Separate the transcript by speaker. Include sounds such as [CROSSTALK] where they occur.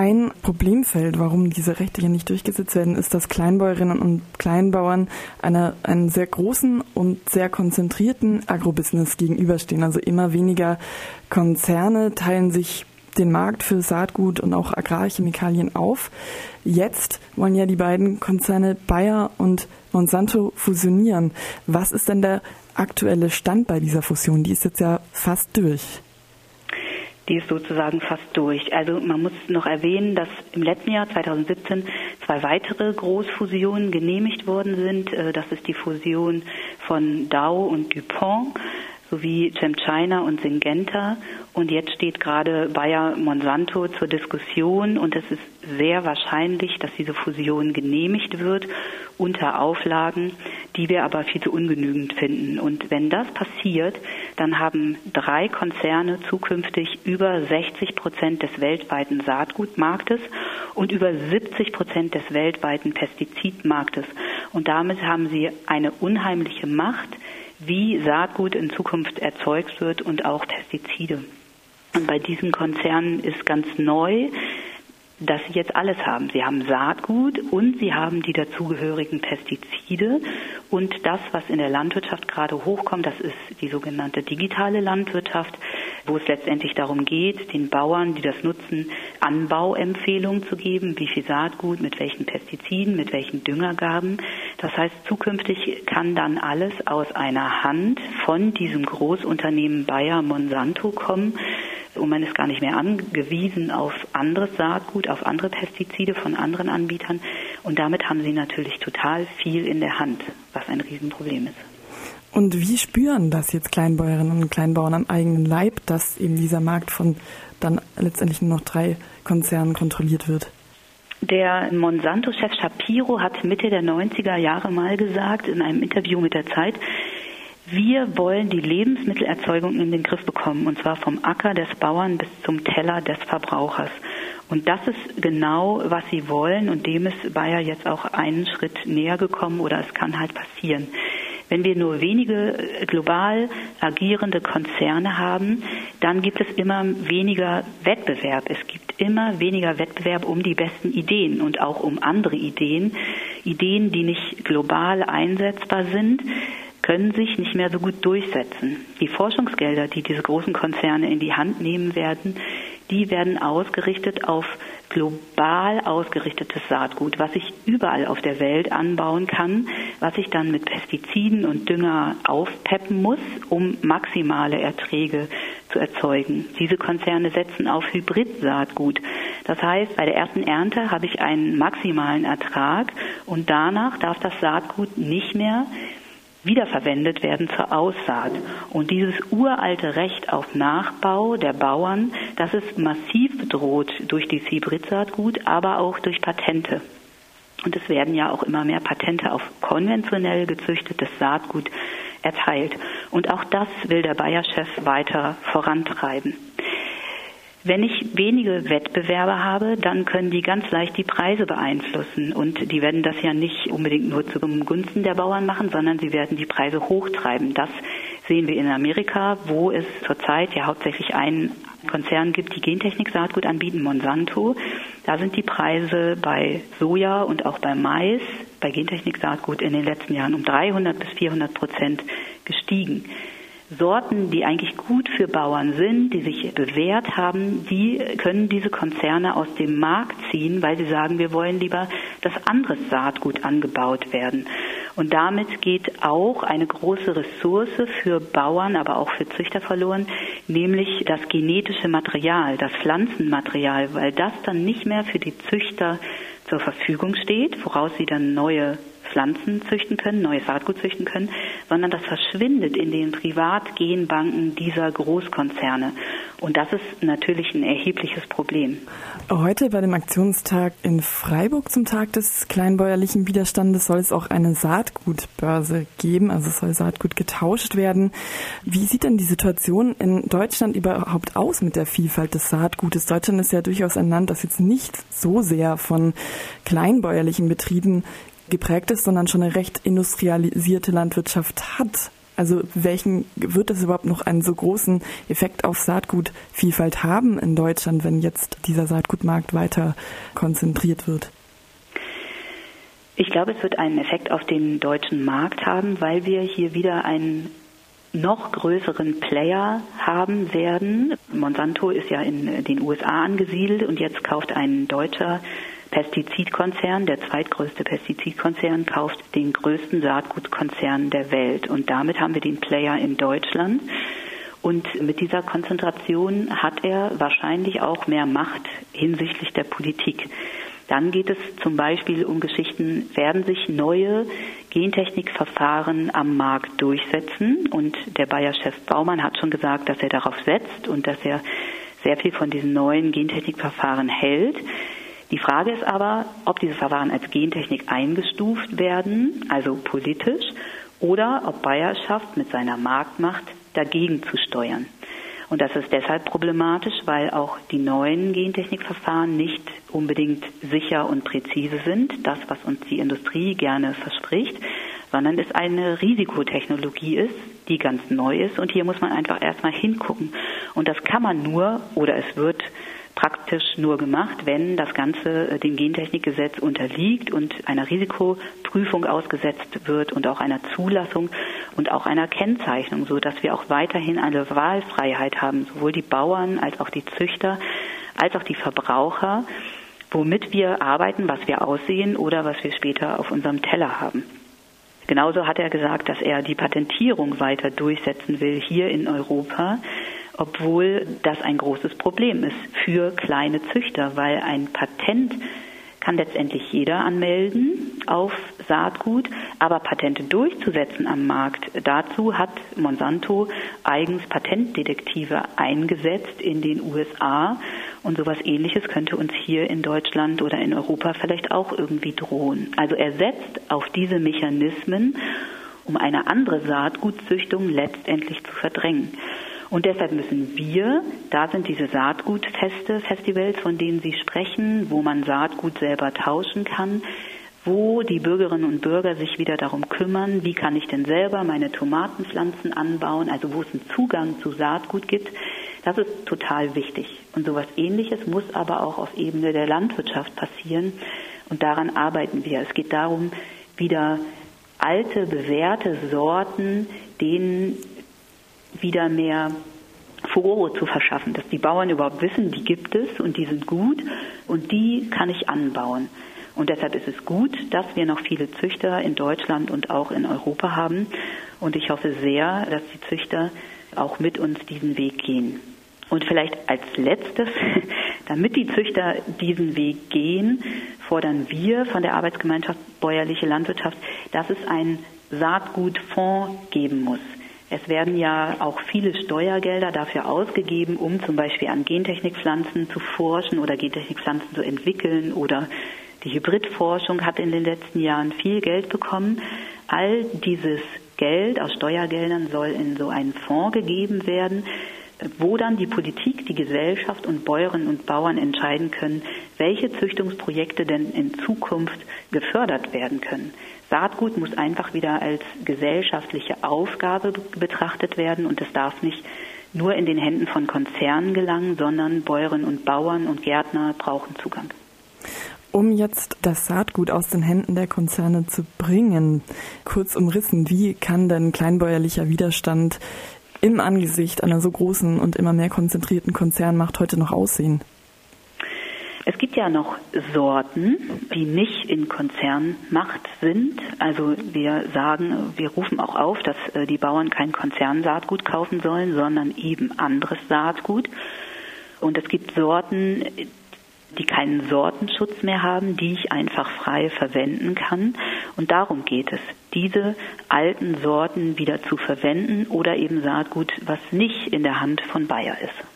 Speaker 1: Ein Problemfeld, warum diese Rechte hier nicht durchgesetzt werden, ist, dass Kleinbäuerinnen und Kleinbauern einer, einen sehr großen und sehr konzentrierten Agrobusiness gegenüberstehen. Also immer weniger Konzerne teilen sich den Markt für Saatgut und auch Agrarchemikalien auf. Jetzt wollen ja die beiden Konzerne Bayer und Monsanto fusionieren. Was ist denn der aktuelle Stand bei dieser Fusion? Die ist jetzt ja fast durch
Speaker 2: die ist sozusagen fast durch. Also man muss noch erwähnen, dass im letzten Jahr 2017 zwei weitere Großfusionen genehmigt worden sind. Äh, das ist die Fusion von Dow und DuPont sowie ChemChina und Syngenta. Und jetzt steht gerade Bayer Monsanto zur Diskussion und es ist sehr wahrscheinlich, dass diese Fusion genehmigt wird unter Auflagen, die wir aber viel zu ungenügend finden. Und wenn das passiert, dann haben drei Konzerne zukünftig über 60 Prozent des weltweiten Saatgutmarktes und über 70 Prozent des weltweiten Pestizidmarktes. Und damit haben sie eine unheimliche Macht, wie Saatgut in Zukunft erzeugt wird und auch Pestizide. Und bei diesen Konzernen ist ganz neu, dass sie jetzt alles haben. Sie haben Saatgut und sie haben die dazugehörigen Pestizide und das, was in der Landwirtschaft gerade hochkommt, das ist die sogenannte digitale Landwirtschaft, wo es letztendlich darum geht, den Bauern, die das nutzen, Anbauempfehlungen zu geben, wie viel Saatgut, mit welchen Pestiziden, mit welchen Düngergaben. Das heißt, zukünftig kann dann alles aus einer Hand von diesem Großunternehmen Bayer Monsanto kommen und man ist gar nicht mehr angewiesen auf anderes Saatgut, auf andere Pestizide von anderen Anbietern. Und damit haben sie natürlich total viel in der Hand, was ein Riesenproblem ist.
Speaker 1: Und wie spüren das jetzt Kleinbäuerinnen und Kleinbauern am eigenen Leib, dass eben dieser Markt von dann letztendlich nur noch drei Konzernen kontrolliert wird?
Speaker 2: Der Monsanto-Chef Shapiro hat Mitte der 90er Jahre mal gesagt in einem Interview mit der Zeit, wir wollen die Lebensmittelerzeugung in den Griff bekommen, und zwar vom Acker des Bauern bis zum Teller des Verbrauchers. Und das ist genau, was sie wollen, und dem ist Bayer jetzt auch einen Schritt näher gekommen, oder es kann halt passieren. Wenn wir nur wenige global agierende Konzerne haben, dann gibt es immer weniger Wettbewerb. Es gibt immer weniger Wettbewerb um die besten Ideen und auch um andere Ideen. Ideen, die nicht global einsetzbar sind, können sich nicht mehr so gut durchsetzen. Die Forschungsgelder, die diese großen Konzerne in die Hand nehmen werden, die werden ausgerichtet auf global ausgerichtetes Saatgut, was ich überall auf der Welt anbauen kann, was ich dann mit Pestiziden und Dünger aufpeppen muss, um maximale Erträge zu erzeugen. Diese Konzerne setzen auf Hybrid-Saatgut. Das heißt, bei der ersten Ernte habe ich einen maximalen Ertrag und danach darf das Saatgut nicht mehr wiederverwendet werden zur Aussaat. Und dieses uralte Recht auf Nachbau der Bauern, das ist massiv bedroht durch die Hybridsaatgut, aber auch durch Patente. Und es werden ja auch immer mehr Patente auf konventionell gezüchtetes Saatgut erteilt. Und auch das will der Bayer-Chef weiter vorantreiben. Wenn ich wenige Wettbewerber habe, dann können die ganz leicht die Preise beeinflussen. Und die werden das ja nicht unbedingt nur zum Gunsten der Bauern machen, sondern sie werden die Preise hochtreiben. Das sehen wir in Amerika, wo es zurzeit ja hauptsächlich einen Konzern gibt, die Gentechnik-Saatgut anbieten, Monsanto. Da sind die Preise bei Soja und auch bei Mais, bei Gentechnik-Saatgut in den letzten Jahren um 300 bis 400 Prozent gestiegen. Sorten, die eigentlich gut für Bauern sind, die sich bewährt haben, die können diese Konzerne aus dem Markt ziehen, weil sie sagen, wir wollen lieber, dass anderes Saatgut angebaut werden. Und damit geht auch eine große Ressource für Bauern, aber auch für Züchter verloren, nämlich das genetische Material, das Pflanzenmaterial, weil das dann nicht mehr für die Züchter zur Verfügung steht, woraus sie dann neue Pflanzen züchten können, neues Saatgut züchten können, sondern das verschwindet in den Privatgenbanken dieser Großkonzerne. Und das ist natürlich ein erhebliches Problem.
Speaker 1: Heute bei dem Aktionstag in Freiburg zum Tag des kleinbäuerlichen Widerstandes soll es auch eine Saatgutbörse geben, also soll Saatgut getauscht werden. Wie sieht denn die Situation in Deutschland überhaupt aus mit der Vielfalt des Saatgutes? Deutschland ist ja durchaus ein Land, das jetzt nicht so sehr von kleinbäuerlichen Betrieben geprägt ist, sondern schon eine recht industrialisierte Landwirtschaft hat. Also welchen wird es überhaupt noch einen so großen Effekt auf Saatgutvielfalt haben in Deutschland, wenn jetzt dieser Saatgutmarkt weiter konzentriert wird?
Speaker 2: Ich glaube, es wird einen Effekt auf den deutschen Markt haben, weil wir hier wieder einen noch größeren Player haben werden. Monsanto ist ja in den USA angesiedelt und jetzt kauft ein deutscher Pestizidkonzern, der zweitgrößte Pestizidkonzern, kauft den größten Saatgutkonzern der Welt. Und damit haben wir den Player in Deutschland. Und mit dieser Konzentration hat er wahrscheinlich auch mehr Macht hinsichtlich der Politik. Dann geht es zum Beispiel um Geschichten, werden sich neue Gentechnikverfahren am Markt durchsetzen? Und der Bayer-Chef Baumann hat schon gesagt, dass er darauf setzt und dass er sehr viel von diesen neuen Gentechnikverfahren hält. Die Frage ist aber, ob diese Verfahren als Gentechnik eingestuft werden, also politisch, oder ob Bayer schafft, mit seiner Marktmacht dagegen zu steuern. Und das ist deshalb problematisch, weil auch die neuen Gentechnikverfahren nicht unbedingt sicher und präzise sind, das, was uns die Industrie gerne verspricht, sondern es eine Risikotechnologie ist, die ganz neu ist. Und hier muss man einfach erstmal hingucken. Und das kann man nur, oder es wird praktisch nur gemacht, wenn das Ganze äh, dem Gentechnikgesetz unterliegt und einer Risikoprüfung ausgesetzt wird und auch einer Zulassung und auch einer Kennzeichnung, so dass wir auch weiterhin eine Wahlfreiheit haben, sowohl die Bauern als auch die Züchter als auch die Verbraucher, womit wir arbeiten, was wir aussehen oder was wir später auf unserem Teller haben. Genauso hat er gesagt, dass er die Patentierung weiter durchsetzen will hier in Europa, obwohl das ein großes Problem ist für kleine Züchter, weil ein Patent kann letztendlich jeder anmelden auf Saatgut, aber Patente durchzusetzen am Markt, dazu hat Monsanto eigens Patentdetektive eingesetzt in den USA und sowas ähnliches könnte uns hier in Deutschland oder in Europa vielleicht auch irgendwie drohen. Also er setzt auf diese Mechanismen, um eine andere Saatgutzüchtung letztendlich zu verdrängen. Und deshalb müssen wir, da sind diese Saatgutfeste, Festivals, von denen Sie sprechen, wo man Saatgut selber tauschen kann, wo die Bürgerinnen und Bürger sich wieder darum kümmern, wie kann ich denn selber meine Tomatenpflanzen anbauen, also wo es einen Zugang zu Saatgut gibt. Das ist total wichtig. Und sowas ähnliches muss aber auch auf Ebene der Landwirtschaft passieren. Und daran arbeiten wir. Es geht darum, wieder alte, bewährte Sorten, denen wieder mehr Furore zu verschaffen, dass die Bauern überhaupt wissen, die gibt es und die sind gut und die kann ich anbauen. Und deshalb ist es gut, dass wir noch viele Züchter in Deutschland und auch in Europa haben. Und ich hoffe sehr, dass die Züchter auch mit uns diesen Weg gehen. Und vielleicht als letztes, [LAUGHS] damit die Züchter diesen Weg gehen, fordern wir von der Arbeitsgemeinschaft Bäuerliche Landwirtschaft, dass es einen Saatgutfonds geben muss. Es werden ja auch viele Steuergelder dafür ausgegeben, um zum Beispiel an Gentechnikpflanzen zu forschen oder Gentechnikpflanzen zu entwickeln oder die Hybridforschung hat in den letzten Jahren viel Geld bekommen. All dieses Geld aus Steuergeldern soll in so einen Fonds gegeben werden, wo dann die Politik, die Gesellschaft und Bäuerinnen und Bauern entscheiden können, welche Züchtungsprojekte denn in Zukunft gefördert werden können. Saatgut muss einfach wieder als gesellschaftliche Aufgabe betrachtet werden und es darf nicht nur in den Händen von Konzernen gelangen, sondern Bäuerinnen und Bauern und Gärtner brauchen Zugang.
Speaker 1: Um jetzt das Saatgut aus den Händen der Konzerne zu bringen, kurz umrissen, wie kann denn kleinbäuerlicher Widerstand im Angesicht einer so großen und immer mehr konzentrierten Konzernmacht heute noch aussehen?
Speaker 2: Es gibt ja noch Sorten, die nicht in Konzernmacht sind. Also wir sagen, wir rufen auch auf, dass äh, die Bauern kein Konzernsaatgut kaufen sollen, sondern eben anderes Saatgut. Und es gibt Sorten, die keinen Sortenschutz mehr haben, die ich einfach frei verwenden kann. Und darum geht es, diese alten Sorten wieder zu verwenden oder eben Saatgut, was nicht in der Hand von Bayer ist.